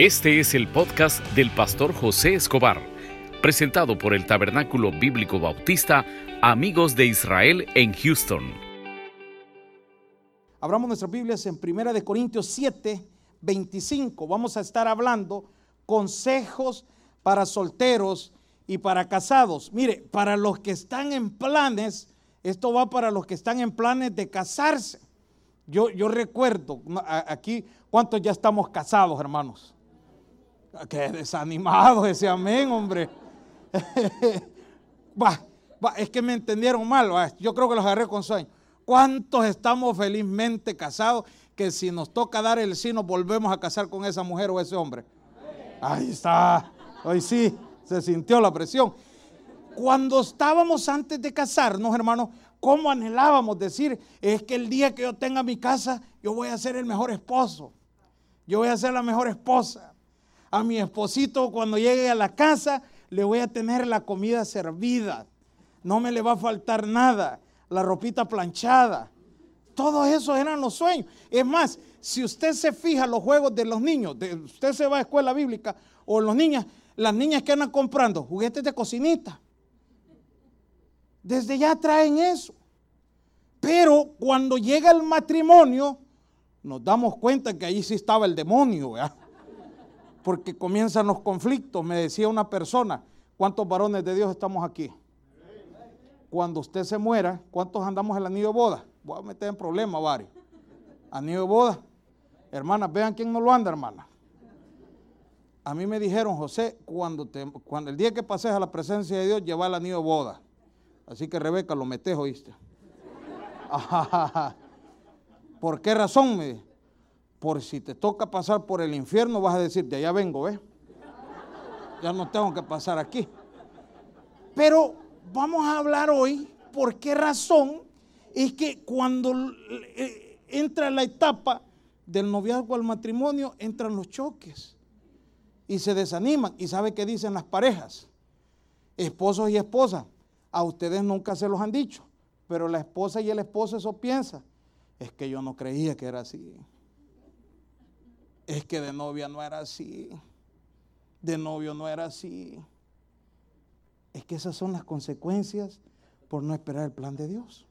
Este es el podcast del pastor José Escobar, presentado por el Tabernáculo Bíblico Bautista Amigos de Israel en Houston. Abramos nuestras Biblias en 1 de Corintios 7, 25. Vamos a estar hablando consejos para solteros y para casados. Mire, para los que están en planes, esto va para los que están en planes de casarse. Yo, yo recuerdo, aquí, ¿cuántos ya estamos casados, hermanos? Qué desanimado ese amén, hombre. es que me entendieron mal. Yo creo que los agarré con sueño. ¿Cuántos estamos felizmente casados que si nos toca dar el sí nos volvemos a casar con esa mujer o ese hombre? Ahí está. Hoy sí, se sintió la presión. Cuando estábamos antes de casarnos, hermanos, ¿cómo anhelábamos decir? Es que el día que yo tenga mi casa, yo voy a ser el mejor esposo. Yo voy a ser la mejor esposa a mi esposito cuando llegue a la casa, le voy a tener la comida servida. No me le va a faltar nada. La ropita planchada. Todos esos eran los sueños. Es más, si usted se fija los juegos de los niños, usted se va a escuela bíblica o los niños, las niñas que andan comprando juguetes de cocinita. Desde ya traen eso. Pero cuando llega el matrimonio, nos damos cuenta que ahí sí estaba el demonio. ¿verdad? Porque comienzan los conflictos. Me decía una persona, ¿cuántos varones de Dios estamos aquí? Cuando usted se muera, ¿cuántos andamos el anillo de boda? Voy a meter en problemas varios. Anillo de boda. Hermanas, vean quién no lo anda, hermana. A mí me dijeron, José, cuando el día que pases a la presencia de Dios, lleva el anillo de boda. Así que Rebeca, lo metes, oíste. ¿Por qué razón? Me por si te toca pasar por el infierno, vas a decir, de allá vengo, ¿ves? Ya no tengo que pasar aquí. Pero vamos a hablar hoy por qué razón es que cuando eh, entra la etapa del noviazgo al matrimonio, entran los choques y se desaniman. ¿Y sabe qué dicen las parejas? Esposos y esposas, a ustedes nunca se los han dicho, pero la esposa y el esposo eso piensa. Es que yo no creía que era así es que de novia no era así, de novio no era así. Es que esas son las consecuencias por no esperar el plan de Dios.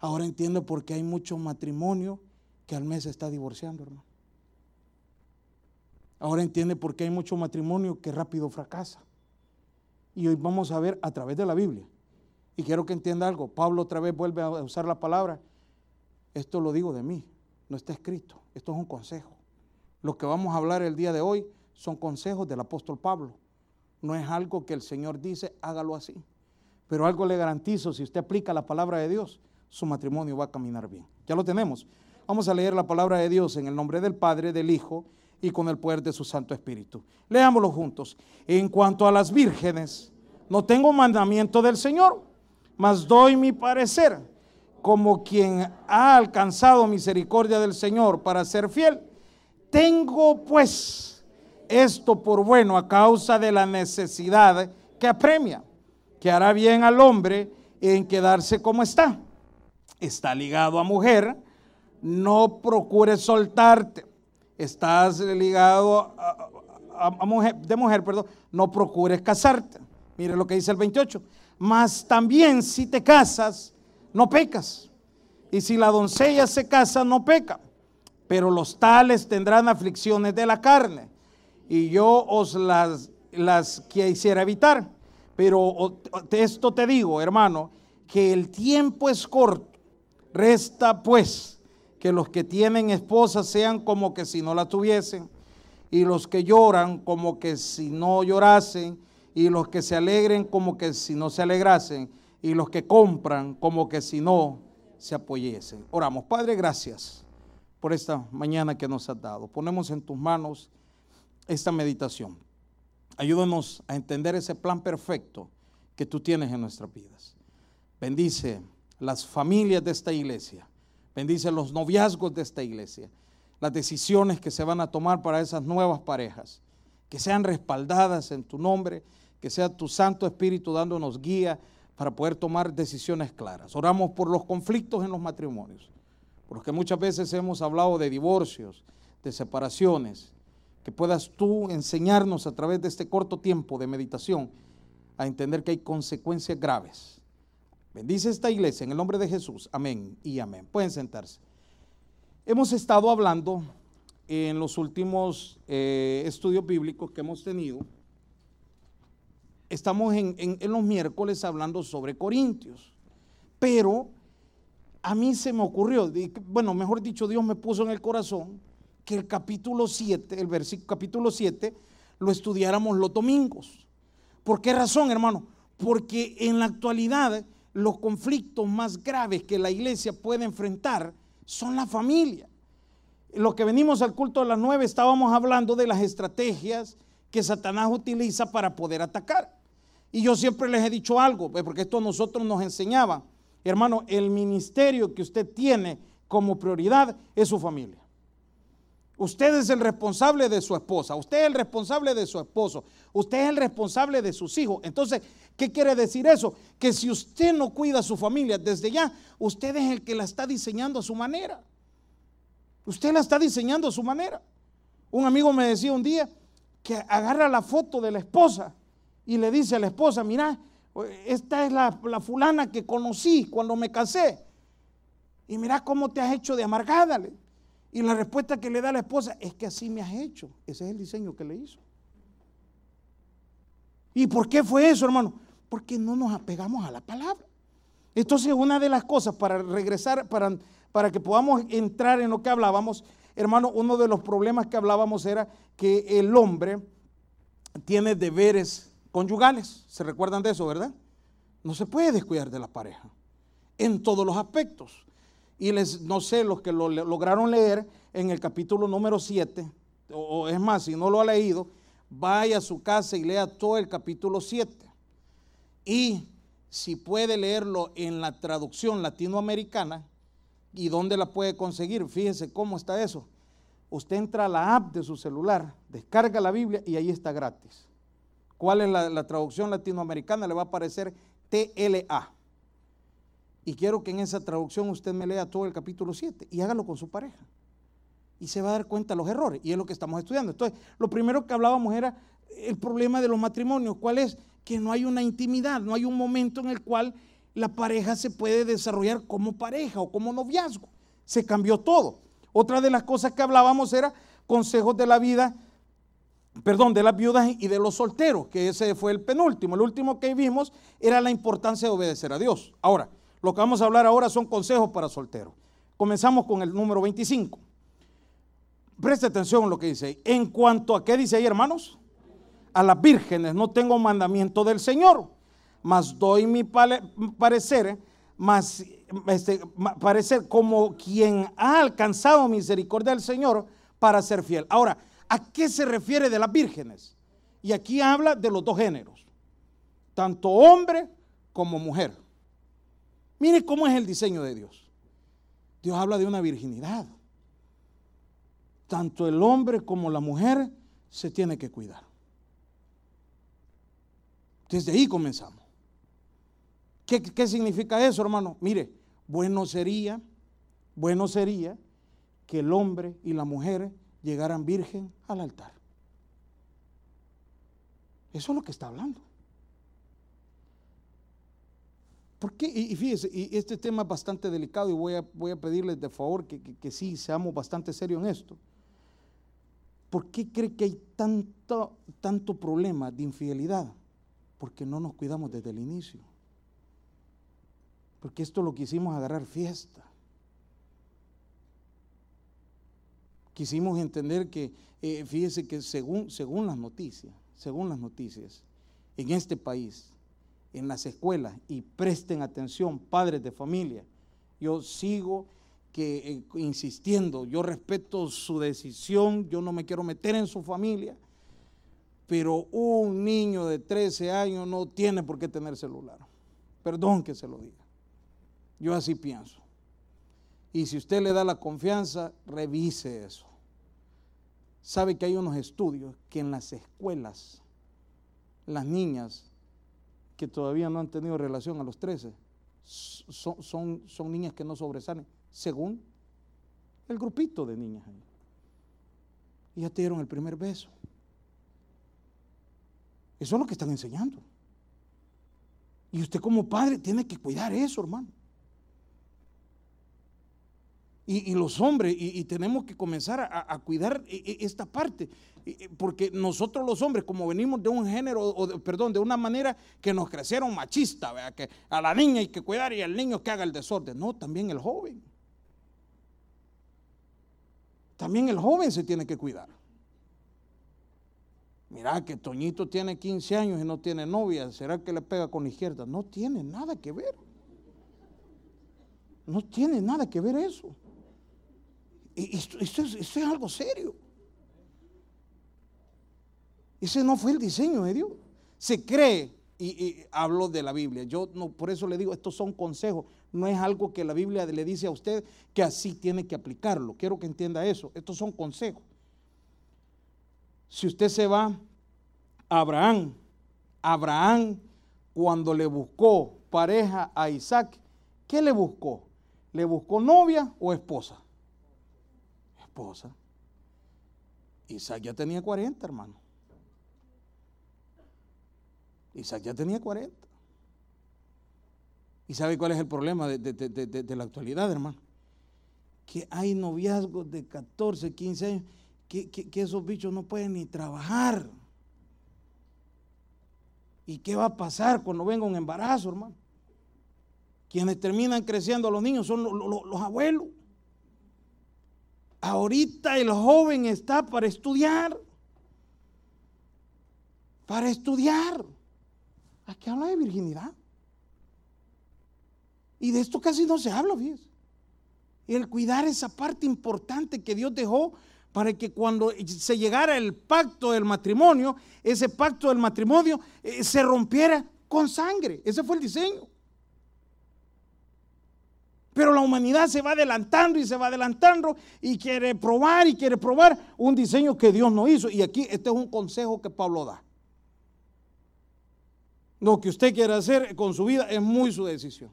Ahora entiendo por qué hay mucho matrimonio que al mes se está divorciando, hermano. Ahora entiende por qué hay mucho matrimonio que rápido fracasa. Y hoy vamos a ver a través de la Biblia. Y quiero que entienda algo. Pablo otra vez vuelve a usar la palabra. Esto lo digo de mí, no está escrito. Esto es un consejo. Lo que vamos a hablar el día de hoy son consejos del apóstol Pablo. No es algo que el Señor dice, hágalo así. Pero algo le garantizo, si usted aplica la palabra de Dios, su matrimonio va a caminar bien. Ya lo tenemos. Vamos a leer la palabra de Dios en el nombre del Padre, del Hijo y con el poder de su Santo Espíritu. Leámoslo juntos. En cuanto a las vírgenes, no tengo mandamiento del Señor, mas doy mi parecer como quien ha alcanzado misericordia del Señor para ser fiel tengo pues esto por bueno a causa de la necesidad que apremia, que hará bien al hombre en quedarse como está. Está ligado a mujer, no procures soltarte. Estás ligado a, mujer, de mujer, perdón, no procures casarte. Mire lo que dice el 28. Mas también si te casas, no pecas. Y si la doncella se casa, no peca pero los tales tendrán aflicciones de la carne, y yo os las, las quisiera evitar. Pero esto te digo, hermano, que el tiempo es corto. Resta pues que los que tienen esposas sean como que si no la tuviesen, y los que lloran como que si no llorasen, y los que se alegren como que si no se alegrasen, y los que compran como que si no se apoyesen. Oramos, Padre, gracias por esta mañana que nos has dado. Ponemos en tus manos esta meditación. Ayúdanos a entender ese plan perfecto que tú tienes en nuestras vidas. Bendice las familias de esta iglesia. Bendice los noviazgos de esta iglesia. Las decisiones que se van a tomar para esas nuevas parejas. Que sean respaldadas en tu nombre. Que sea tu Santo Espíritu dándonos guía para poder tomar decisiones claras. Oramos por los conflictos en los matrimonios porque muchas veces hemos hablado de divorcios, de separaciones, que puedas tú enseñarnos a través de este corto tiempo de meditación a entender que hay consecuencias graves. Bendice esta iglesia en el nombre de Jesús. Amén y amén. Pueden sentarse. Hemos estado hablando en los últimos eh, estudios bíblicos que hemos tenido. Estamos en, en los miércoles hablando sobre Corintios. Pero a mí se me ocurrió, bueno, mejor dicho, Dios me puso en el corazón que el capítulo 7, el versículo capítulo 7, lo estudiáramos los domingos. ¿Por qué razón, hermano? Porque en la actualidad los conflictos más graves que la iglesia puede enfrentar son la familia. Lo que venimos al culto de las nueve estábamos hablando de las estrategias que Satanás utiliza para poder atacar. Y yo siempre les he dicho algo, pues, porque esto a nosotros nos enseñaba Hermano, el ministerio que usted tiene como prioridad es su familia. Usted es el responsable de su esposa, usted es el responsable de su esposo, usted es el responsable de sus hijos. Entonces, ¿qué quiere decir eso? Que si usted no cuida a su familia desde ya, usted es el que la está diseñando a su manera. Usted la está diseñando a su manera. Un amigo me decía un día que agarra la foto de la esposa y le dice a la esposa, mira, esta es la, fulana que conocí cuando me casé. Y mira cómo te has hecho de amargada. Y la respuesta que le da la esposa es que así me has hecho. Ese es el diseño que le hizo. ¿Y por qué fue eso, hermano? Porque no nos apegamos a la palabra. Entonces, una de las cosas para regresar, para, para que podamos entrar en lo que hablábamos, hermano, uno de los problemas que hablábamos era que el hombre tiene deberes conyugales. ¿Se recuerdan de eso, verdad? No se puede descuidar de la pareja en todos los aspectos. Y les, no sé, los que lo lograron leer en el capítulo número 7, o, es más, si no lo ha leído, vaya a su casa y lea todo el capítulo 7. Y si puede leerlo en la traducción latinoamericana, ¿y dónde la puede conseguir? Fíjese cómo está eso. Usted entra a la app de su celular, descarga la Biblia y ahí está gratis. ¿Cuál es la, traducción latinoamericana? Le va a aparecer TLA. Y quiero que en esa traducción usted me lea todo el capítulo 7 y hágalo con su pareja. Y se va a dar cuenta de los errores. Y es lo que estamos estudiando. Entonces, lo primero que hablábamos era el problema de los matrimonios. ¿Cuál es? Que no hay una intimidad, no hay un momento en el cual la pareja se puede desarrollar como pareja o como noviazgo. Se cambió todo. Otra de las cosas que hablábamos era consejos de la vida perdón, de las viudas y de los solteros, que ese fue el penúltimo. El último que vimos era la importancia de obedecer a Dios. Ahora, lo que vamos a hablar ahora son consejos para solteros. Comenzamos con el número 25. Preste atención a lo que dice. En cuanto a qué dice ahí, hermanos, a las vírgenes no tengo mandamiento del Señor, mas doy mi parecer, más este, parecer como quien ha alcanzado misericordia del Señor para ser fiel. Ahora, ¿A qué se refiere de las vírgenes? Y aquí habla de los dos géneros, tanto hombre como mujer. Mire cómo es el diseño de Dios. Dios habla de una virginidad. Tanto el hombre como la mujer se tiene que cuidar. Desde ahí comenzamos. ¿Qué, ¿Qué, significa eso, hermano? Mire, bueno sería, bueno sería que el hombre y la mujer llegaran virgen al altar. Eso es lo que está hablando. ¿Por qué? Y, fíjese, y este tema es bastante delicado y voy a, voy a pedirles de favor que, que, sí seamos bastante serios en esto. ¿Por qué cree que hay tanto, tanto problema de infidelidad? Porque no nos cuidamos desde el inicio. Porque esto lo quisimos agarrar fiesta. Quisimos entender que, eh, fíjese que según, según las noticias, según las noticias, en este país, en las escuelas, y presten atención, padres de familia, yo sigo que, eh, insistiendo, yo respeto su decisión, yo no me quiero meter en su familia, pero un niño de 13 años no tiene por qué tener celular. Perdón que se lo diga. Yo así pienso. Y si usted le da la confianza, revise eso. Sabe que hay unos estudios que en las escuelas, las niñas que todavía no han tenido relación a los 13, son, son, son niñas que no sobresalen, según el grupito de niñas. y ya te dieron el primer beso. Eso es lo que están enseñando. Y usted como padre tiene que cuidar eso, hermano. Y, los hombres, y, tenemos que comenzar a, cuidar e, e, esta parte, porque nosotros los hombres, como venimos de un género, o perdón, de una manera que nos crecieron machista, ¿vea? que a la niña hay que cuidar y al niño que haga el desorden. No, también el joven. También el joven se tiene que cuidar. Mira que Toñito tiene 15 años y no tiene novia, ¿será que le pega con la izquierda? No tiene nada que ver. No tiene nada que ver eso. Esto, es, algo serio. Ese no fue el diseño de Dios. Se cree, y, hablo de la Biblia, yo no, por eso le digo, estos son consejos, no es algo que la Biblia le dice a usted que así tiene que aplicarlo. Quiero que entienda eso, estos son consejos. Si usted se va a Abraham, Abraham cuando le buscó pareja a Isaac, ¿qué le buscó? ¿Le buscó novia o esposa? Esposa. Isaac ya tenía 40, hermano. Isaac ya tenía 40. ¿Y sabe cuál es el problema de, la actualidad, hermano? Que hay noviazgos de 14, 15 años que, esos bichos no pueden ni trabajar. ¿Y qué va a pasar cuando venga un embarazo, hermano? Quienes terminan creciendo los niños son los, abuelos. Ahorita el joven está para estudiar. Para estudiar. Aquí habla de virginidad. Y de esto casi no se habla, fíjese. El cuidar esa parte importante que Dios dejó para que cuando se llegara el pacto del matrimonio, ese pacto del matrimonio eh, se rompiera con sangre. Ese fue el diseño. Pero la humanidad se va adelantando y se va adelantando y quiere probar y quiere probar un diseño que Dios no hizo. Y aquí este es un consejo que Pablo da. Lo que usted quiera hacer con su vida es muy su decisión.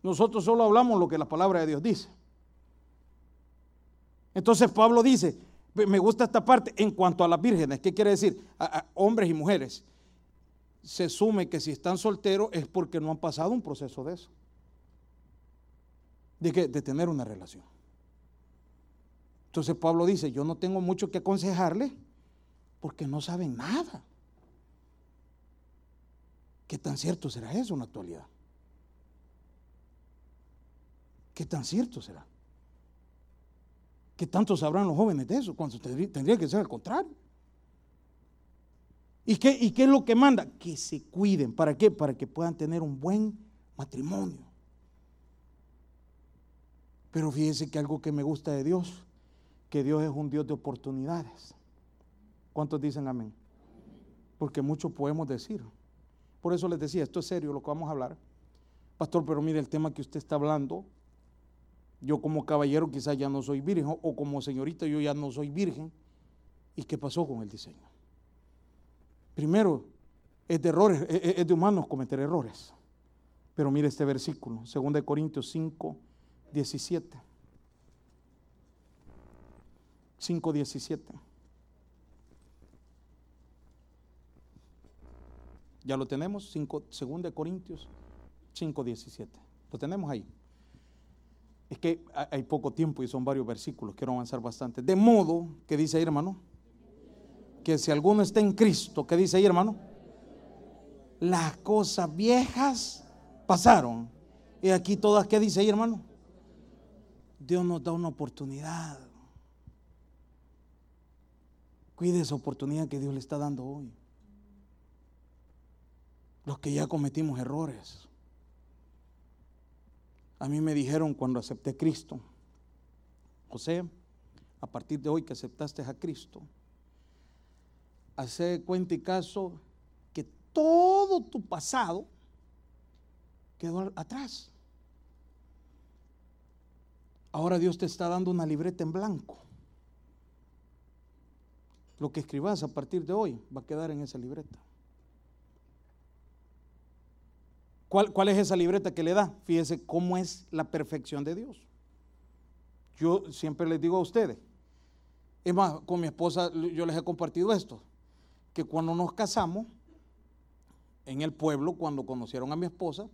Nosotros solo hablamos lo que la palabra de Dios dice. Entonces Pablo dice, me gusta esta parte en cuanto a las vírgenes, ¿qué quiere decir? Hombres y mujeres. Se sume que si están solteros es porque no han pasado un proceso de eso. De, de tener una relación. Entonces Pablo dice, yo no tengo mucho que aconsejarle porque no saben nada. ¿Qué tan cierto será eso en la actualidad? ¿Qué tan cierto será? ¿Qué tanto sabrán los jóvenes de eso? Cuando tendría que ser al contrario. ¿Y qué, ¿Y qué es lo que manda? Que se cuiden. ¿Para qué? Para que puedan tener un buen matrimonio. Pero fíjense que algo que me gusta de Dios, que Dios es un Dios de oportunidades. ¿Cuántos dicen amén? Porque mucho podemos decir. Por eso les decía, esto es serio lo que vamos a hablar. Pastor, pero mire el tema que usted está hablando yo como caballero quizás ya no soy virgen o como señorita yo ya no soy virgen. ¿Y qué pasó con el diseño? Primero, es de errores, es de humanos cometer errores. Pero mire este versículo, 2 Corintios 5, 17. 5, 17. ¿Ya lo tenemos? 5, 2 Corintios 5, 17. Lo tenemos ahí. Es que hay poco tiempo y son varios versículos, quiero avanzar bastante. De modo, que dice ahí hermano? Que si alguno está en Cristo, ¿qué dice ahí hermano? Las cosas viejas pasaron. Y aquí todas, ¿qué dice ahí hermano? Dios nos da una oportunidad. Cuide esa oportunidad que Dios le está dando hoy. Los que ya cometimos errores. A mí me dijeron cuando acepté a Cristo, José, a partir de hoy que aceptaste a Cristo, hace cuenta y caso que todo tu pasado quedó atrás. Ahora Dios te está dando una libreta en blanco. Lo que escribas a partir de hoy va a quedar en esa libreta. ¿Cuál, es esa libreta que le da? Fíjense cómo es la perfección de Dios. Yo siempre les digo a ustedes, Es más, con mi esposa yo les he compartido esto, que cuando nos casamos, en el pueblo, cuando conocieron a mi esposa,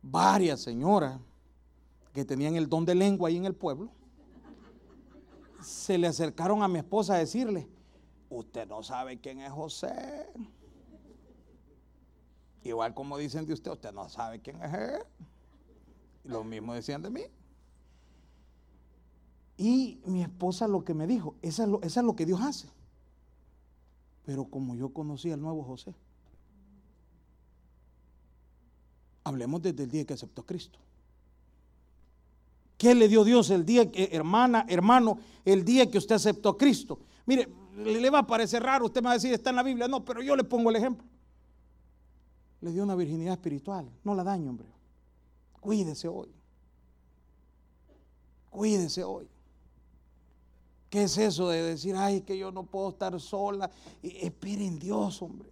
varias señoras que tenían el don de lengua ahí en el pueblo, se le acercaron a mi esposa a decirle, usted no sabe quién es José. Igual como dicen de usted, usted no sabe quién es él. Lo mismo decían de mí. Y mi esposa lo que me dijo, eso es lo, es lo que Dios hace. Pero como yo conocí al nuevo José, hablemos desde el día que aceptó a Cristo. ¿Qué le dio Dios el día que, hermana, hermano, el día que usted aceptó a Cristo? Mire, le va a parecer raro, usted me va a decir, está en la Biblia. No, pero yo le pongo el ejemplo. Le dio una virginidad espiritual. No la daño, hombre. Cuídese hoy. Cuídese hoy. ¿Qué es eso de decir, ay, que yo no puedo estar sola? Espere en Dios, hombre.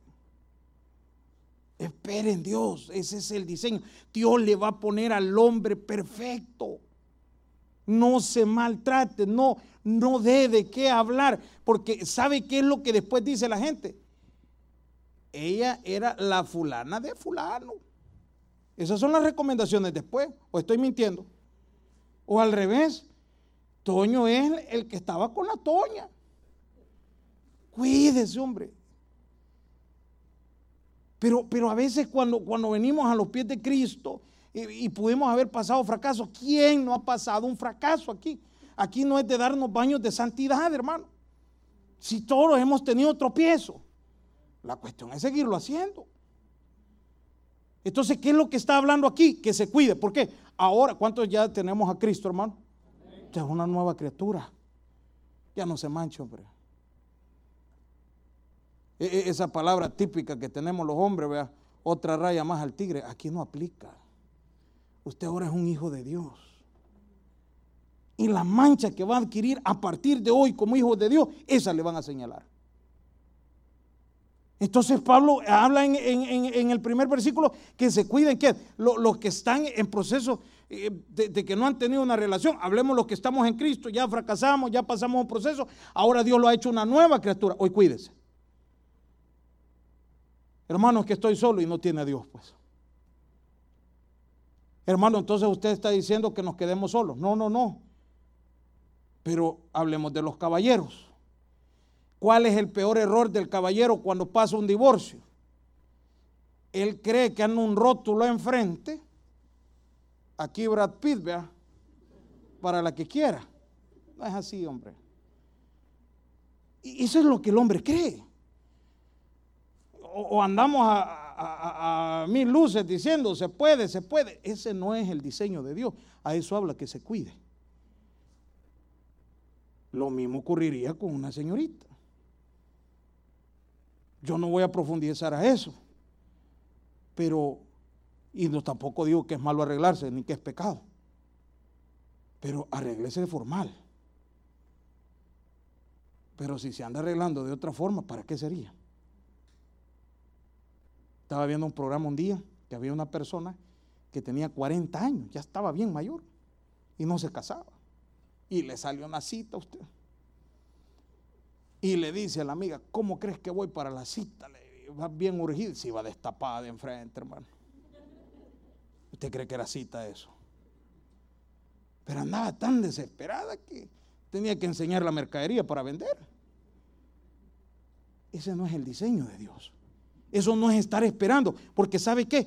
Espere en Dios. Ese es el diseño. Dios le va a poner al hombre perfecto. No se maltrate, no, no dé de qué hablar, porque ¿sabe qué es lo que después dice la gente? Ella era la fulana de fulano. Esas son las recomendaciones después, o estoy mintiendo. O al revés, Toño es el que estaba con la Toña. Cuídese, hombre. Pero, pero a veces cuando, cuando venimos a los pies de Cristo y, pudimos haber pasado fracaso, ¿quién no ha pasado un fracaso aquí? Aquí no es de darnos baños de santidad, hermano. Si todos hemos tenido tropiezo, la cuestión es seguirlo haciendo. Entonces, ¿qué es lo que está hablando aquí? Que se cuide. ¿Por qué? Ahora, ¿cuántos ya tenemos a Cristo, hermano? Ya es una nueva criatura. Ya no se mancha, hombre. E, e, esa palabra típica que tenemos los hombres, vea, otra raya más al tigre, aquí no aplica. Usted ahora es un hijo de Dios. Y la mancha que va a adquirir a partir de hoy como hijo de Dios, esa le van a señalar. Entonces Pablo habla en, el primer versículo que se cuiden, que los que están en proceso eh, de, que no han tenido una relación, hablemos los que estamos en Cristo, ya fracasamos, ya pasamos un proceso, ahora Dios lo ha hecho una nueva criatura, hoy cuídese. Hermanos, que estoy solo y no tiene a Dios, pues. Hermano, entonces usted está diciendo que nos quedemos solos. No, no, no. Pero hablemos de los caballeros. ¿Cuál es el peor error del caballero cuando pasa un divorcio? Él cree que anda un rótulo enfrente aquí Brad Pitt, vea, para la que quiera. No es así, hombre. Y eso es lo que el hombre cree. O, andamos a, a, mil luces diciendo, se puede, se puede. Ese no es el diseño de Dios. A eso habla que se cuide. Lo mismo ocurriría con una señorita. Yo no voy a profundizar a eso. Pero y no tampoco digo que es malo arreglarse, ni que es pecado. Pero arreglese de formal. Pero si se anda arreglando de otra forma, ¿para qué sería? Estaba viendo un programa un día que había una persona que tenía 40 años, ya estaba bien mayor, y no se casaba. Y le salió una cita a usted. Y le dice a la amiga, ¿cómo crees que voy para la cita? Le va bien urgido, si va destapada de enfrente, hermano. ¿Usted cree que era cita eso? Pero andaba tan desesperada que tenía que enseñar la mercadería para vender. Ese no es el diseño de Dios. Eso no es estar esperando, porque ¿sabe qué?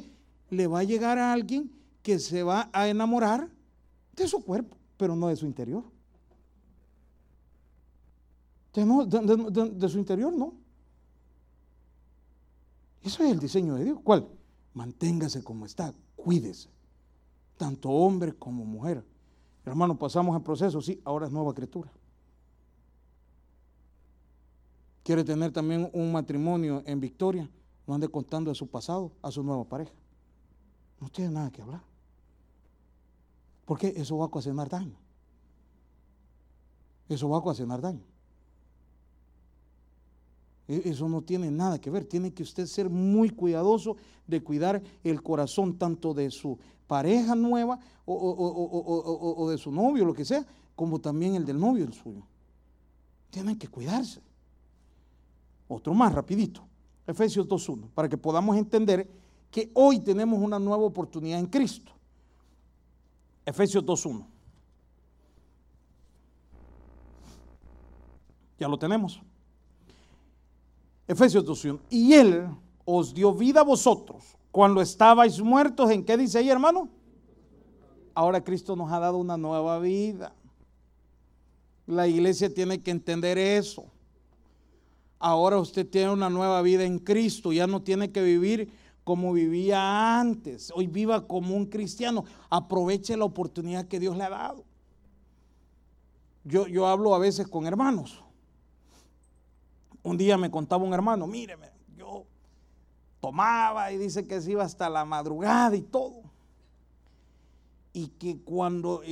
Le va a llegar a alguien que se va a enamorar de su cuerpo, pero no de su interior. De, de su interior no. Eso es el diseño de Dios. ¿Cuál? Manténgase como está, cuídese, tanto hombre como mujer. Hermano, pasamos el proceso, sí, ahora es nueva criatura. Quiere tener también un matrimonio en victoria, ande contando de su pasado a su nueva pareja. No tiene nada que hablar. Porque eso va a ocasionar daño. Eso va a ocasionar daño. E, eso no tiene nada que ver. Tiene que usted ser muy cuidadoso de cuidar el corazón tanto de su pareja nueva o, de su novio, lo que sea, como también el del novio el suyo. Tienen que cuidarse. Otro más, rapidito. Efesios 2.1, para que podamos entender que hoy tenemos una nueva oportunidad en Cristo. Efesios 2.1. Ya lo tenemos. Efesios 2.1. Y Él os dio vida a vosotros cuando estabais muertos. ¿En qué dice ahí, hermano? Ahora Cristo nos ha dado una nueva vida. La iglesia tiene que entender eso. Ahora usted tiene una nueva vida en Cristo. Ya no tiene que vivir como vivía antes. Hoy viva como un cristiano. Aproveche la oportunidad que Dios le ha dado. Yo, yo hablo a veces con hermanos. Un día me contaba un hermano, míreme, yo tomaba y dice que se iba hasta la madrugada y todo. Y que cuando,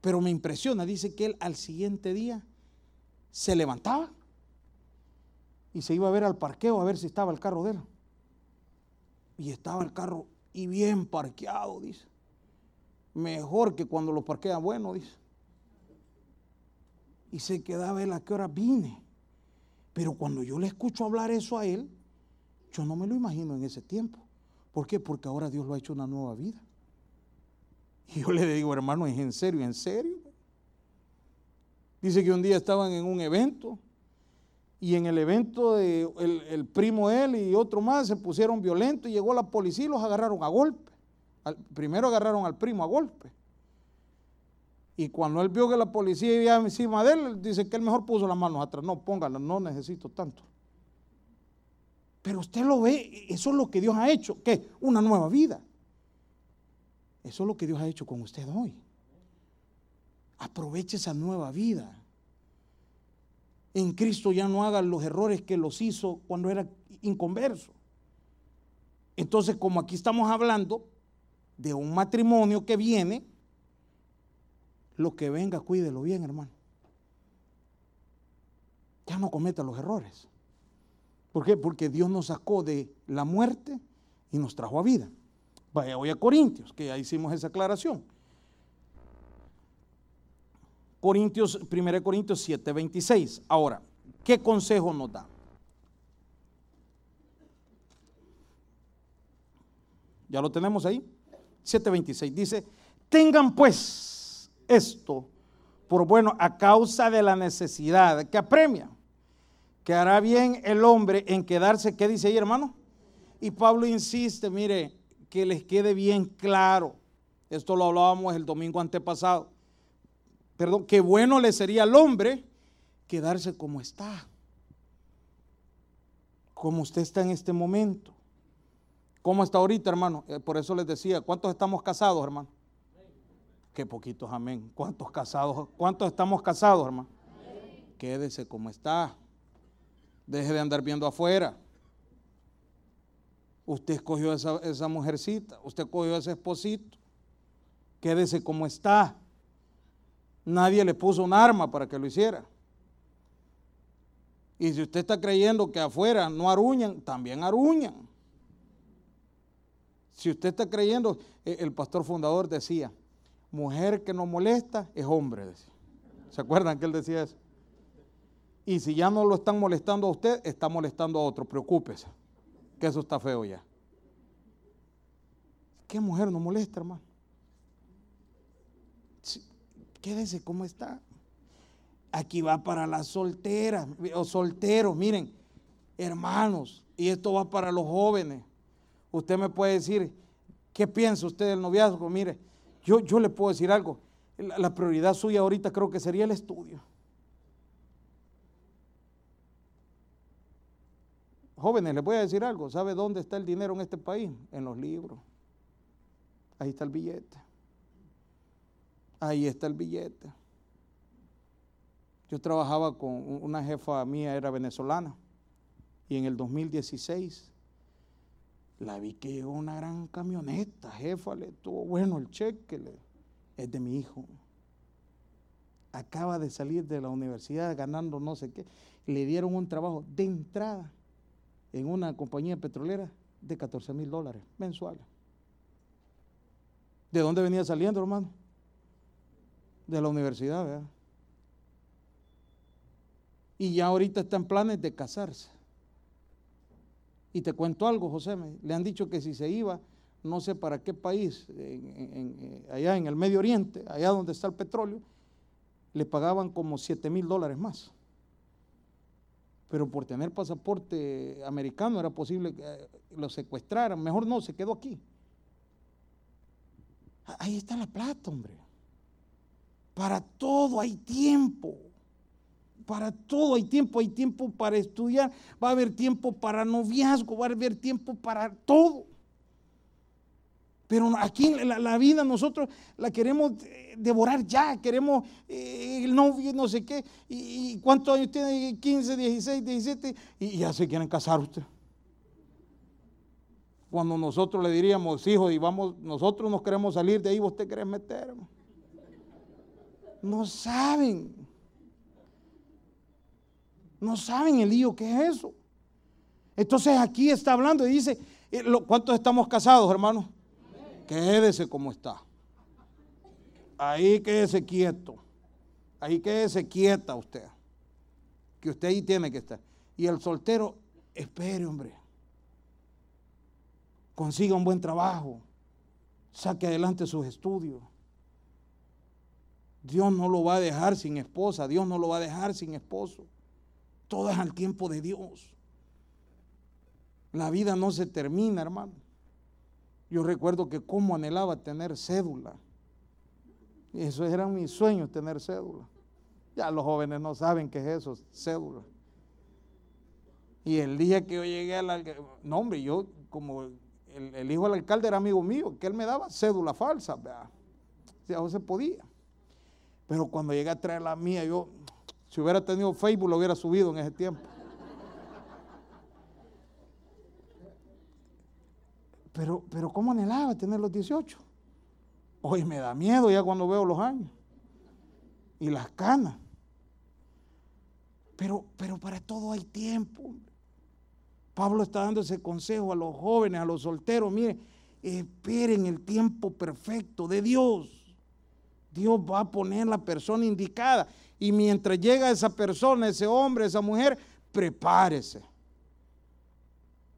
pero me impresiona, dice que él al siguiente día se levantaba y se iba a ver al parqueo a ver si estaba el carro de él. Y estaba el carro y bien parqueado, dice. Mejor que cuando lo parquea bueno, dice. Y se quedaba él a qué hora vine. Pero cuando yo le escucho hablar eso a él, yo no me lo imagino en ese tiempo. ¿Por qué? Porque ahora Dios lo ha hecho una nueva vida. Y yo le digo, hermano, ¿es en serio? ¿En serio? Dice que un día estaban en un evento y en el evento de el, primo de él y otro más se pusieron violentos y llegó la policía y los agarraron a golpe. primero agarraron al primo a golpe. Y cuando él vio que la policía iba encima de él, dice que él mejor puso las manos atrás. No, póngala, no necesito tanto. Pero usted lo ve, eso es lo que Dios ha hecho. ¿Qué? Una nueva vida. Eso es lo que Dios ha hecho con usted hoy. Aproveche esa nueva vida. En Cristo ya no haga los errores que los hizo cuando era inconverso. Entonces, como aquí estamos hablando de un matrimonio que viene, lo que venga, cuídelo bien, hermano. Ya no cometa los errores. ¿Por qué? Porque Dios nos sacó de la muerte y nos trajo a vida. Vaya hoy a Corintios, que ya hicimos esa aclaración. Corintios, 1 Corintios 7, 26. Ahora, ¿qué consejo nos da? Ya lo tenemos ahí. 7.26 dice, tengan pues esto por bueno a causa de la necesidad que apremia, que hará bien el hombre en quedarse, ¿qué dice ahí hermano? Y Pablo insiste, mire, que les quede bien claro, esto lo hablábamos el domingo antepasado, perdón, que bueno le sería al hombre quedarse como está, como usted está en este momento. ¿Cómo está ahorita, hermano? Eh, por eso les decía, ¿cuántos estamos casados, hermano? Qué poquitos, amén. ¿Cuántos casados? ¿Cuántos estamos casados, hermano? Quédese como está. Deje de andar viendo afuera. Usted escogió esa, esa mujercita, usted escogió ese esposito. Quédese como está. Nadie le puso un arma para que lo hiciera. Y si usted está creyendo que afuera no aruñan, también aruñan. Si usted está creyendo, eh, el pastor fundador decía, mujer que no molesta es hombre. ¿Se acuerdan que él decía eso? Y si ya no lo están molestando a usted, está molestando a otro. Preocúpese, que eso está feo ya. ¿Qué mujer no molesta, hermano? Quédese como está. Aquí va para las solteras o solteros. Miren, hermanos, y esto va para los jóvenes. Usted me puede decir, ¿qué piensa usted del noviazgo? Mire, yo, yo le puedo decir algo. La, prioridad suya ahorita creo que sería el estudio. Jóvenes, les voy a decir algo. ¿Sabe dónde está el dinero en este país? En los libros. Ahí está el billete. Ahí está el billete. Yo trabajaba con una jefa mía, era venezolana, y en el 2016 la vi que llegó una gran camioneta, jefa, le tuvo bueno el cheque, es de mi hijo. Acaba de salir de la universidad ganando no sé qué. Le dieron un trabajo de entrada en una compañía petrolera de 14 mil dólares mensuales. ¿De dónde venía saliendo, hermano? De la universidad, ¿verdad? Y ya ahorita está en planes de casarse. Y te cuento algo, José, le han dicho que si se iba, no sé para qué país, eh, allá en el Medio Oriente, allá donde está el petróleo, le pagaban como 7 mil dólares más. Pero por tener pasaporte americano era posible que eh, lo secuestraran. Mejor no, se quedó aquí. Ahí está la plata, hombre. Para todo hay tiempo. Para todo hay tiempo. Hay tiempo para estudiar. Va a haber tiempo para noviazgo. Va a haber tiempo para todo. Pero aquí la, vida nosotros la queremos eh, devorar ya. Queremos eh, el novio, no sé qué. ¿Y, cuántos años tiene? 15, 16, 17. Y ya se quieren casar usted cuando nosotros le diríamos, hijo, y vamos, nosotros nos queremos salir de ahí, vos te querés meter. No saben. No saben el lío que es eso. Entonces aquí está hablando y dice, eh, ¿cuántos estamos casados, hermanos? Quédese como está. Ahí quédese quieto. Ahí quédese quieta usted. Que usted ahí tiene que estar. Y el soltero, espere, hombre consiga un buen trabajo, saque adelante sus estudios. Dios no lo va a dejar sin esposa, Dios no lo va a dejar sin esposo. Todo es al tiempo de Dios. La vida no se termina, hermano. Yo recuerdo que como anhelaba tener cédula. Eso era mi sueño, tener cédula. Ya los jóvenes no saben qué es eso, cédula. Y el día que yo llegué a la... No, hombre, yo como el, hijo del alcalde era amigo mío, que él me daba cédula falsa, si a se podía. Pero cuando llegué a traer la mía, yo, si hubiera tenido Facebook, lo hubiera subido en ese tiempo. Pero, pero ¿cómo anhelaba tener los 18? Hoy me da miedo ya cuando veo los años. Y las canas. Pero, pero para todo hay tiempo. Pablo está dando ese consejo a los jóvenes, a los solteros. Mire, esperen el tiempo perfecto de Dios. Dios va a poner la persona indicada. Y mientras llega esa persona, ese hombre, esa mujer, prepárese.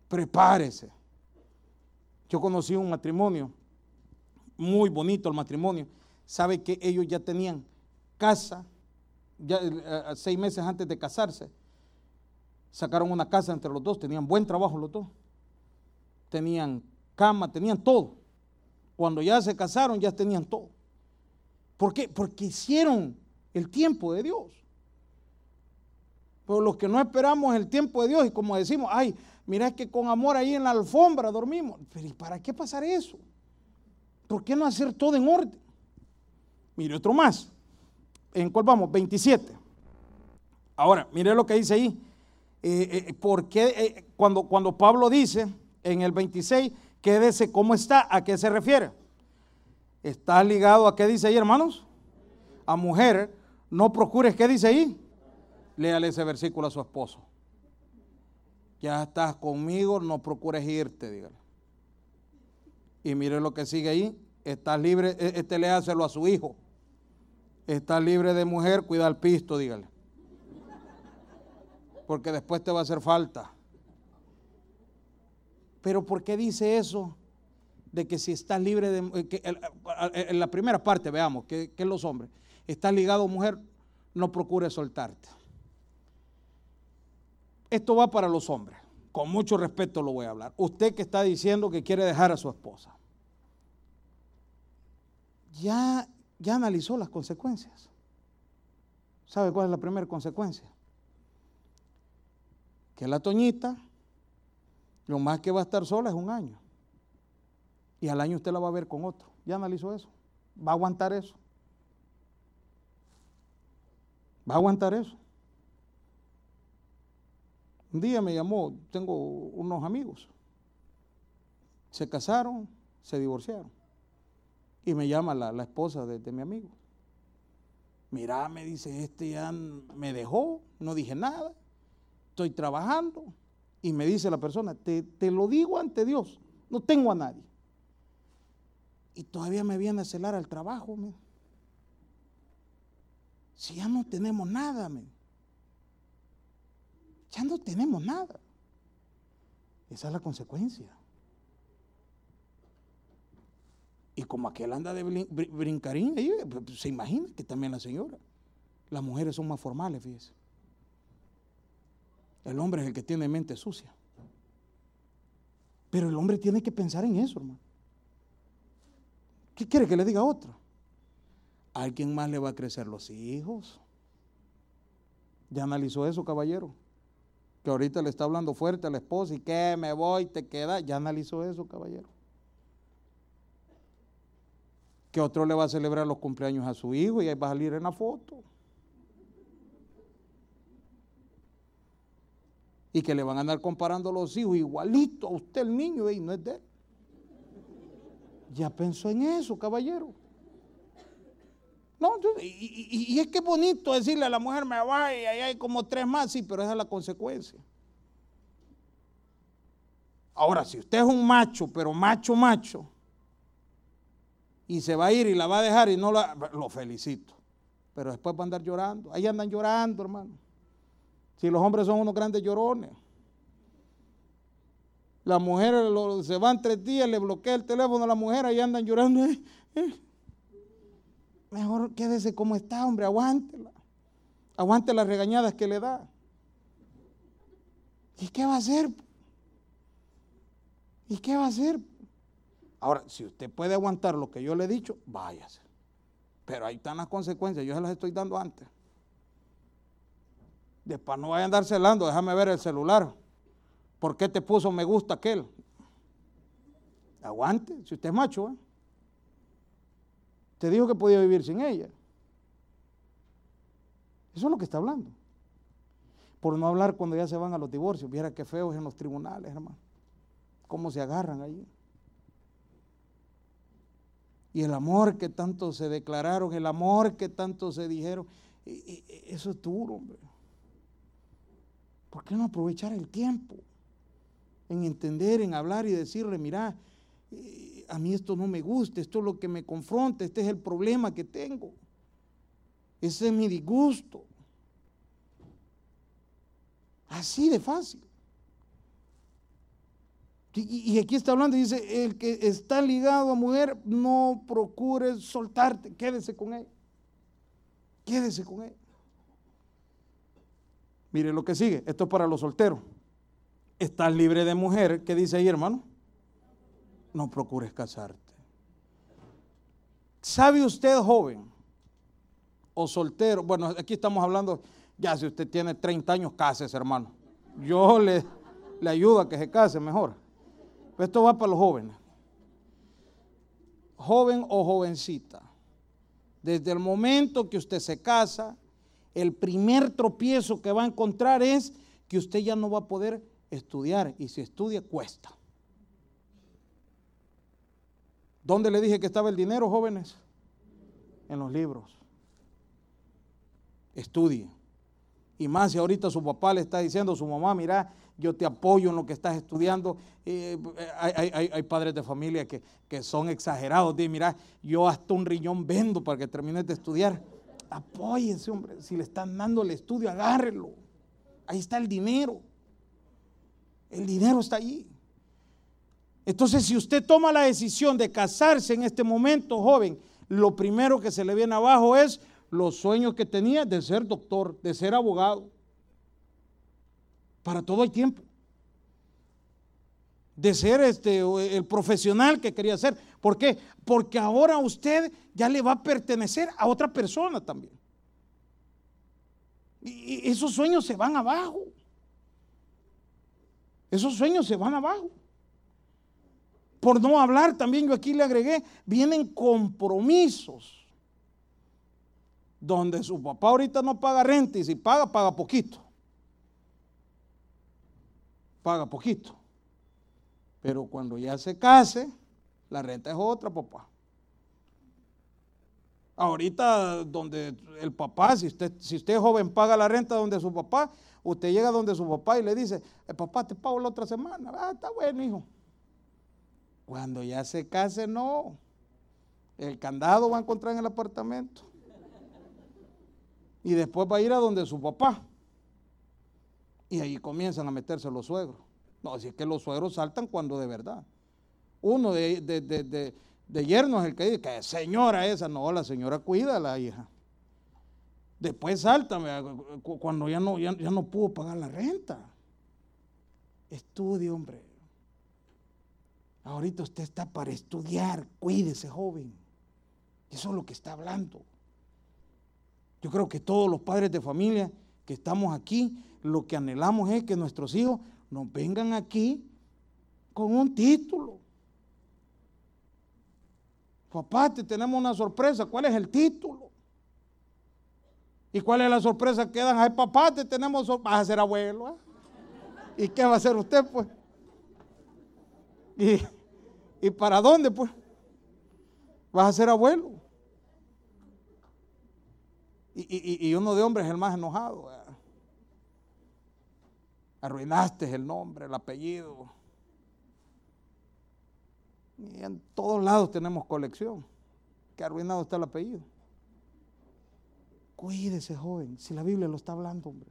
Prepárese. Yo conocí un matrimonio, muy bonito el matrimonio. Sabe que ellos ya tenían casa, ya eh, seis meses antes de casarse sacaron una casa entre los dos, tenían buen trabajo los dos, tenían cama, tenían todo. Cuando ya se casaron ya tenían todo. ¿Por qué? Porque hicieron el tiempo de Dios. Pero los que no esperamos el tiempo de Dios y como decimos, ay, mira que con amor ahí en la alfombra dormimos. Pero ¿y para qué pasar eso? ¿Por qué no hacer todo en orden? Mire otro más. ¿En cuál vamos? 27. Ahora, mire lo que dice ahí. Eh, eh, ¿por qué eh, cuando, cuando Pablo dice en el 26, quédese cómo está, ¿a qué se refiere? ¿Está ligado a qué dice ahí, hermanos? A mujer, no procures, ¿qué dice ahí? Léale ese versículo a su esposo. Ya estás conmigo, no procures irte, dígale. Y mire lo que sigue ahí. Estás libre, este léaselo a su hijo. Estás libre de mujer, cuida al pisto, dígale porque después te va a hacer falta. Pero ¿por qué dice eso? De que si estás libre de... Eh, que, en la primera parte, veamos, que, que los hombres. Estás ligado, mujer, no procures soltarte. Esto va para los hombres. Con mucho respeto lo voy a hablar. Usted que está diciendo que quiere dejar a su esposa. Ya, ya analizó las consecuencias. ¿Sabe cuál es la primera consecuencia? que la Toñita, lo más que va a estar sola es un año. Y al año usted la va a ver con otro. Ya analizó eso. Va a aguantar eso. Va a aguantar eso. Un día me llamó, tengo unos amigos. Se casaron, se divorciaron. Y me llama la, esposa de, mi amigo. Mira, me dice, este ya me dejó, no dije nada estoy trabajando y me dice la persona, te, lo digo ante Dios, no tengo a nadie. Y todavía me viene a celar al trabajo. Si ya no tenemos nada, ya no tenemos nada. Esa es la consecuencia. Y como aquel anda de brincarín, pues, se imagina que también la señora. Las mujeres son más formales, fíjese. El hombre es el que tiene mente sucia. Pero el hombre tiene que pensar en eso, hermano. ¿Qué quiere que le diga otro? ¿A alguien más le va a crecer los hijos? ¿Ya analizó eso, caballero? Que ahorita le está hablando fuerte a la esposa y que me voy, te queda. ¿Ya analizó eso, caballero? Que otro le va a celebrar los cumpleaños a su hijo y ahí va a salir en la foto. y que le van a andar comparando los hijos igualito a usted el niño y no es de él. Ya pensó en eso, caballero. No, y, es que es bonito decirle a la mujer, me va y ahí hay como tres más, sí, pero esa es la consecuencia. Ahora, si usted es un macho, pero macho, macho, y se va a ir y la va a dejar y no la, lo felicito. Pero después va a andar llorando. Ahí andan llorando, hermano. Si los hombres son unos grandes llorones. Las mujeres se van tres días, le bloquea el teléfono a la mujer y andan llorando. Eh, eh. Mejor quédese como está, hombre, aguántela. Aguante las regañadas que le da. ¿Y qué va a hacer? ¿Y qué va a hacer? Ahora, si usted puede aguantar lo que yo le he dicho, váyase. Pero ahí están las consecuencias, yo se las estoy dando antes. Después no vaya a andar celando, déjame ver el celular. ¿Por qué te puso me gusta aquel? Aguante, si usted es macho. ¿eh? Te dijo que podía vivir sin ella. Eso es lo que está hablando. Por no hablar cuando ya se van a los divorcios. Viera qué feos en los tribunales, hermano. Cómo se agarran allí. Y el amor que tanto se declararon, el amor que tanto se dijeron, eso es duro, hombre. ¿Por qué no aprovechar el tiempo en entender, en hablar y decirle, mira, eh, a mí esto no me gusta, esto es lo que me confronta, este es el problema que tengo, ese es mi disgusto. Así de fácil. Y, aquí está hablando, dice, el que está ligado a mujer, no procure soltarte, quédese con él. Quédese con él. Mire lo que sigue, esto es para los solteros. Estás libre de mujer, ¿qué dice ahí, hermano? No procures casarte. ¿Sabe usted, joven o soltero? Bueno, aquí estamos hablando, ya si usted tiene 30 años, cásese, hermano. Yo le, le ayudo a que se case mejor. esto va para los jóvenes. Joven o jovencita, desde el momento que usted se casa, el primer tropiezo que va a encontrar es que usted ya no va a poder estudiar y si estudia cuesta. ¿Dónde le dije que estaba el dinero, jóvenes? En los libros. Estudie. Y más si ahorita su papá le está diciendo, su mamá, mira, yo te apoyo en lo que estás estudiando. Eh, hay, padres de familia que, son exagerados. Dicen, mira, yo hasta un riñón vendo para que termines de estudiar apóyense, hombre. Si le están dando el estudio, agárrelo. Ahí está el dinero. El dinero está ahí. Entonces, si usted toma la decisión de casarse en este momento, joven, lo primero que se le viene abajo es los sueños que tenía de ser doctor, de ser abogado. Para todo hay tiempo. De ser este, el profesional que quería ser. ¿Por qué? Porque ahora usted ya le va a pertenecer a otra persona también. Y esos sueños se van abajo. Esos sueños se van abajo. Por no hablar, también yo aquí le agregué, vienen compromisos. Donde su papá ahorita no paga renta y si paga, paga poquito. Paga poquito. Pero cuando ya se case, la renta es otra, papá. Ahorita donde el papá, si usted, si usted es joven, paga la renta donde su papá, usted llega donde su papá y le dice, el papá te pago la otra semana. Ah, está bueno, hijo. Cuando ya se case, no. El candado va a encontrar en el apartamento. Y después va a ir a donde su papá. Y ahí comienzan a meterse los suegros. No, si es que los suegros saltan cuando de verdad. Uno de, de, de, de yerno es el que dice que señora esa, no, la señora cuida a la hija. Después salta cuando ya no, ya, no pudo pagar la renta. Estudie, hombre. Ahorita usted está para estudiar, cuídese, joven. Eso es lo que está hablando. Yo creo que todos los padres de familia que estamos aquí, lo que anhelamos es que nuestros hijos nos vengan aquí con un título. Papá, te tenemos una sorpresa. ¿Cuál es el título? ¿Y cuál es la sorpresa que dan? Ay, papá, te tenemos, vas a ser abuelo. ¿eh? ¿Y qué va a hacer usted, pues? ¿Y, ¿Y para dónde, pues? Vas a ser abuelo. Y, uno de hombres es el más enojado. Arruinaste el nombre, el apellido. Y en todos lados tenemos colección. Que arruinado está el apellido. Cuídese, joven, si la Biblia lo está hablando, hombre.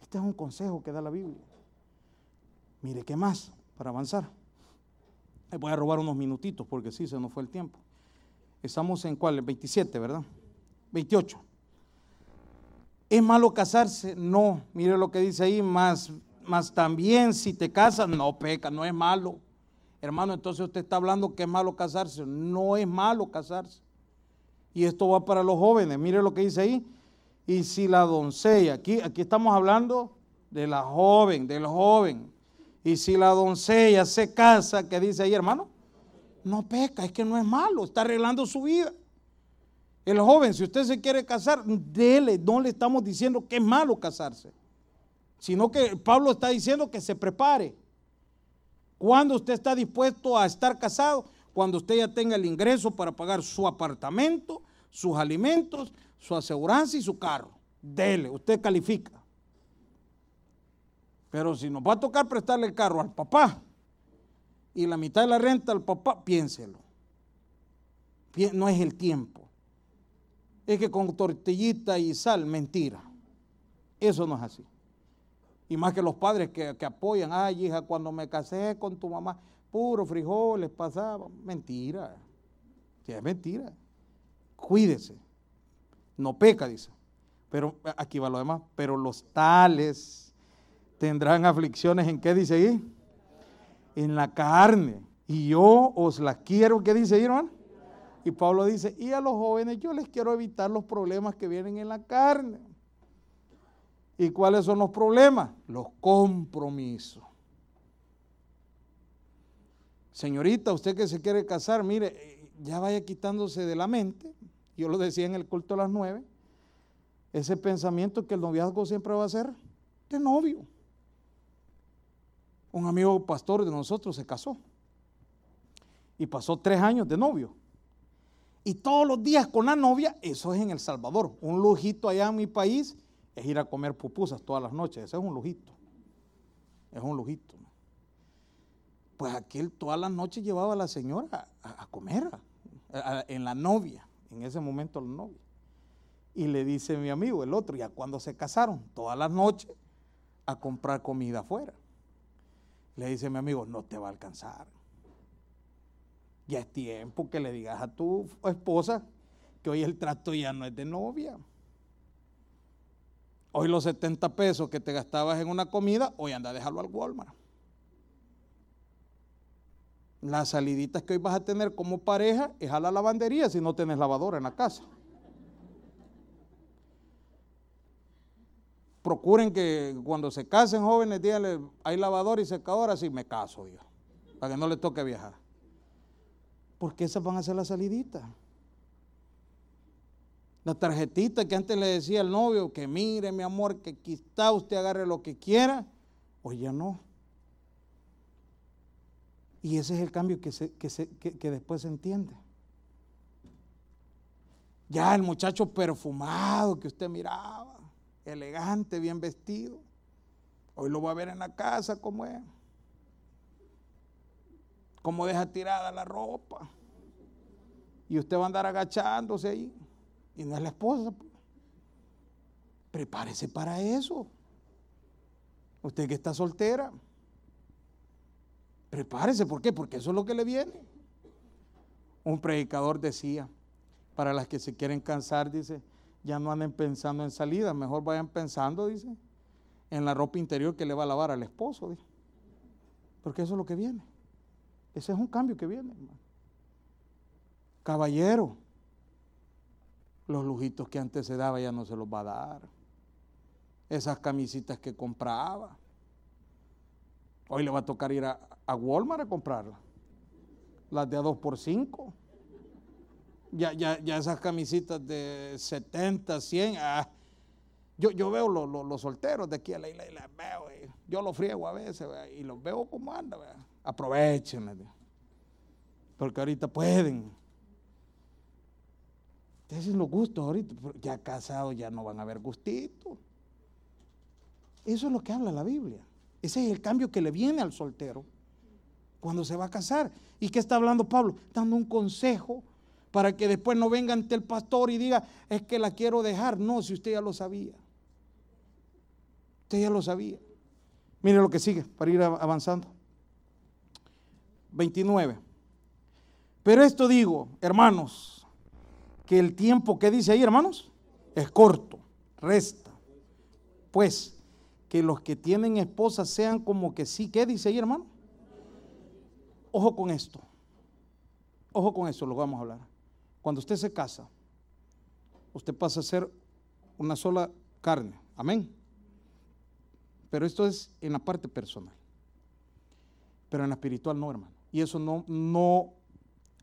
Este es un consejo que da la Biblia. Mire, ¿qué más para avanzar? voy a robar unos minutitos porque sí, se nos fue el tiempo. Estamos en cuál? El 27, ¿verdad? 28. ¿Es malo casarse? No. Mire lo que dice ahí, más, más también si te casas, no peca, no es malo. Hermano, entonces usted está hablando que es malo casarse. No es malo casarse. Y esto va para los jóvenes. Mire lo que dice ahí. Y si la doncella, aquí, aquí estamos hablando de la joven, del joven. Y si la doncella se casa, ¿qué dice ahí, hermano? No peca, es que no es malo, está arreglando su vida. El joven, si usted se quiere casar, dele, no le estamos diciendo que es malo casarse, sino que Pablo está diciendo que se prepare. Cuando usted está dispuesto a estar casado? Cuando usted ya tenga el ingreso para pagar su apartamento, sus alimentos, su aseguranza y su carro. Dele, usted califica. Pero si nos va a tocar prestarle el carro al papá y la mitad de la renta al papá, piénselo. No es el tiempo. Es que con tortillita y sal, mentira. Eso no es así. Y más que los padres que, apoyan, ay hija, cuando me casé con tu mamá, puro frijoles pasaba. Mentira. Sí, es mentira. Cuídese. No peca, dice. Pero aquí va lo demás. Pero los tales tendrán aflicciones en qué dice ahí? En la carne. Y yo os las quiero, ¿qué dice ahí, hermano? Y Pablo dice, y a los jóvenes yo les quiero evitar los problemas que vienen en la carne. ¿Y cuáles son los problemas? Los compromisos. Señorita, usted que se quiere casar, mire, ya vaya quitándose de la mente, yo lo decía en el culto a las nueve, ese pensamiento que el noviazgo siempre va a ser de novio. Un amigo pastor de nosotros se casó y pasó tres años de novio. Y todos los días con la novia, eso es en El Salvador, un lujito allá en mi país, es ir a comer pupusas todas las noches. Ese es un lujito. Es un lujito. Pues aquel todas las noches llevaba a la señora a, comer, en la novia, en ese momento la novia. Y le dice mi amigo, el otro, ya cuando se casaron, todas las noches a comprar comida afuera. Le dice mi amigo, no te va a alcanzar. Ya es tiempo que le digas a tu esposa que hoy el trato ya no es de novia. Hoy los 70 pesos que te gastabas en una comida, hoy anda a dejarlo al Walmart. Las saliditas que hoy vas a tener como pareja es a la lavandería si no tienes lavadora en la casa. Procuren que cuando se casen jóvenes, díganle, hay lavadora y secadora, así me caso, Dios, para que no le toque viajar. Porque esas van a ser las saliditas. La tarjetita que antes le decía al novio, que mire mi amor, que quizá usted agarre lo que quiera, hoy ya no. Y ese es el cambio que, que, después se entiende. Ya el muchacho perfumado que usted miraba, elegante, bien vestido, hoy lo va a ver en la casa como es. Como deja tirada la ropa. Y usted va a andar agachándose ahí y no es la esposa. Pues. Prepárese para eso. Usted que está soltera, prepárese. ¿Por qué? Porque eso es lo que le viene. Un predicador decía, para las que se quieren cansar, dice, ya no anden pensando en salida, mejor vayan pensando, dice, en la ropa interior que le va a lavar al esposo, dice. Porque eso es lo que viene. Ese es un cambio que viene, hermano. Caballero, los lujitos que antes se daba ya no se los va a dar. Esas camisitas que compraba. Hoy le va a tocar ir a, Walmart a comprarlas. Las de a 2 por 5 ya, ya, ya esas camisitas de 70, 100, ah, yo, yo veo los solteros de aquí a la isla y las veo, yo los friego a veces y los veo como andan, aprovechen, porque ahorita pueden. Ese es los gustos ahorita, ya casados ya no van a haber gustitos. Eso es lo que habla la Biblia. Ese es el cambio que le viene al soltero cuando se va a casar. ¿Y qué está hablando Pablo? Dando un consejo para que después no venga ante el pastor y diga, es que la quiero dejar. No, si usted ya lo sabía. Usted ya lo sabía. Mire lo que sigue para ir avanzando. 29. Pero esto digo, hermanos, que el tiempo que dice ahí, hermanos, es corto, resta. Pues que los que tienen esposas sean como que sí, ¿qué dice ahí, hermano? Ojo con esto. Ojo con esto, lo vamos a hablar. Cuando usted se casa, usted pasa a ser una sola carne. Amén. Pero esto es en la parte personal. Pero en la espiritual no, hermano. Y eso no, no,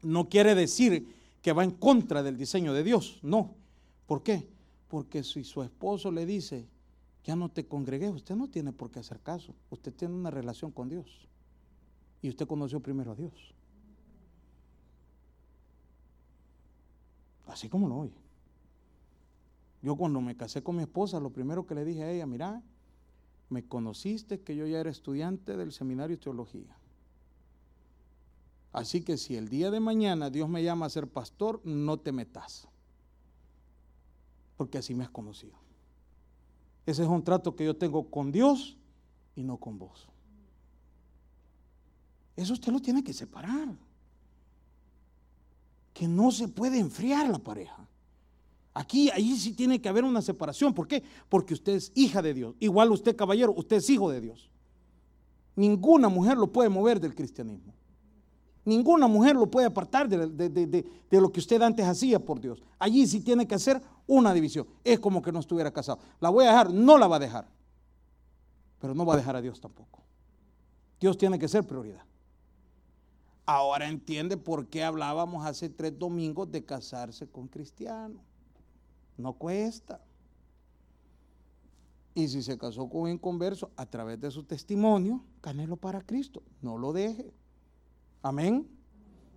no quiere decir que va en contra del diseño de Dios. No. ¿Por qué? Porque si su esposo le dice, ya no te congregué, usted no tiene por qué hacer caso. Usted tiene una relación con Dios. Y usted conoció primero a Dios. Así como lo oye. Yo cuando me casé con mi esposa, lo primero que le dije a ella, mira, me conociste que yo ya era estudiante del seminario de teología. Así que si el día de mañana Dios me llama a ser pastor, no te metas. Porque así me has conocido. Ese es un trato que yo tengo con Dios y no con vos. Eso usted lo tiene que separar que no se puede enfriar la pareja. Aquí, ahí sí tiene que haber una separación. ¿Por qué? Porque usted es hija de Dios. Igual usted, caballero, usted es hijo de Dios. Ninguna mujer lo puede mover del cristianismo. Ninguna mujer lo puede apartar de, lo que usted antes hacía por Dios. Allí sí tiene que hacer una división. Es como que no estuviera casado. La voy a dejar, no la va a dejar. Pero no va a dejar a Dios tampoco. Dios tiene que ser prioridad. Ahora entiende por qué hablábamos hace tres domingos de casarse con cristiano. No cuesta. Y si se casó con un inconverso, a través de su testimonio, canelo para Cristo. No lo deje. Amén.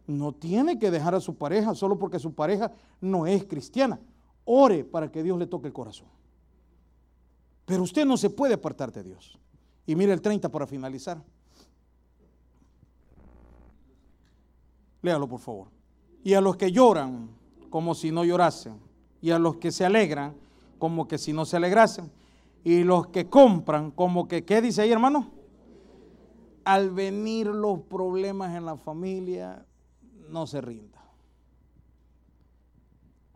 No tiene que dejar a su pareja solo porque su pareja no es cristiana. Ore para que Dios le toque el corazón. Pero usted no se puede apartar de Dios. Y mire el 30 para finalizar. Léalo, por favor. Y a los que lloran como si no llorasen. Y a los que se alegran como que si no se alegrasen. Y los que compran como que, ¿qué dice ahí, hermano? Al venir los problemas en la familia, no se rinda.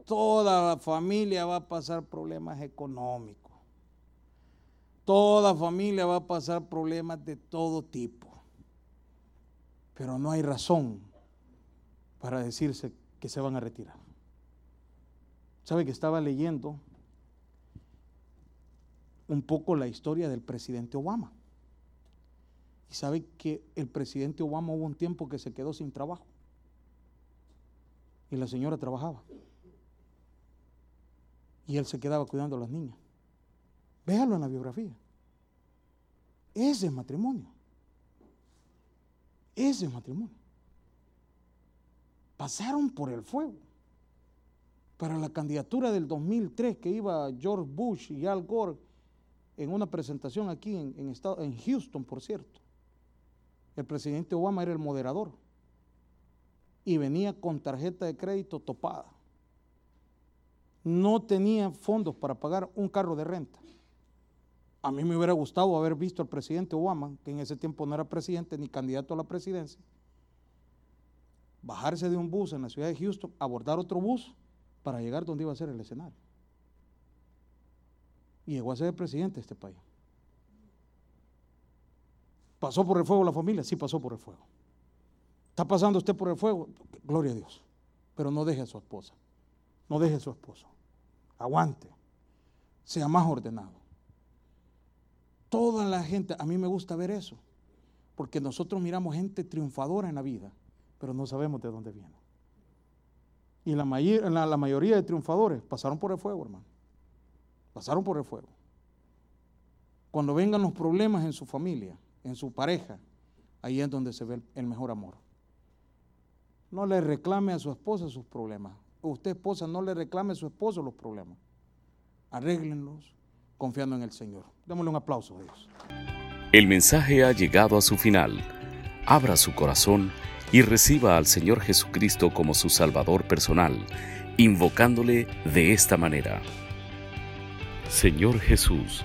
Toda familia va a pasar problemas económicos. Toda familia va a pasar problemas de todo tipo. Pero no hay razón para decirse que se van a retirar. ¿Sabe que estaba leyendo un poco la historia del presidente Obama? Y sabe que el presidente Obama hubo un tiempo que se quedó sin trabajo. Y la señora trabajaba. Y él se quedaba cuidando a las niñas. Véalo en la biografía. Ese es matrimonio. Ese es matrimonio pasaron por el fuego. Para la candidatura del 2003 que iba George Bush y Al Gore en una presentación aquí en, en Houston, por cierto, el presidente Obama era el moderador y venía con tarjeta de crédito topada. No tenía fondos para pagar un carro de renta. A mí me hubiera gustado haber visto al presidente Obama, que en ese tiempo no era presidente ni candidato a la presidencia, bajarse de un bus en la ciudad de Houston, abordar otro bus para llegar donde iba a ser el escenario. Y llegó a ser el presidente de este país. ¿Pasó por el fuego la familia? Sí, pasó por el fuego. ¿Está pasando usted por el fuego? Gloria a Dios. Pero no deje a su esposa. No deje a su esposo. Aguante. Sea más ordenado. Toda la gente, a mí me gusta ver eso. Porque nosotros miramos gente triunfadora en la vida, pero no sabemos de dónde viene. Y la, la mayoría de triunfadores pasaron por el fuego, hermano. Pasaron por el fuego. Cuando vengan los problemas en su familia, en su pareja, ahí es donde se ve el mejor amor. No le reclame a su esposa sus problemas. Usted, esposa, no le reclame a su esposo los problemas. Arréglenlos confiando en el Señor. Démosle un aplauso a Dios. El mensaje ha llegado a su final. Abra su corazón y reciba al Señor Jesucristo como su Salvador personal, invocándole de esta manera. Señor Jesús,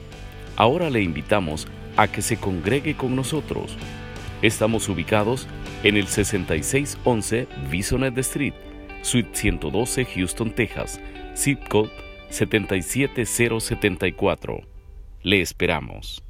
ahora le invitamos a que se congregue con nosotros. Estamos ubicados en el 6611 Bisonet Street, Suite 112, Houston, Texas, zip code 77074. Le esperamos.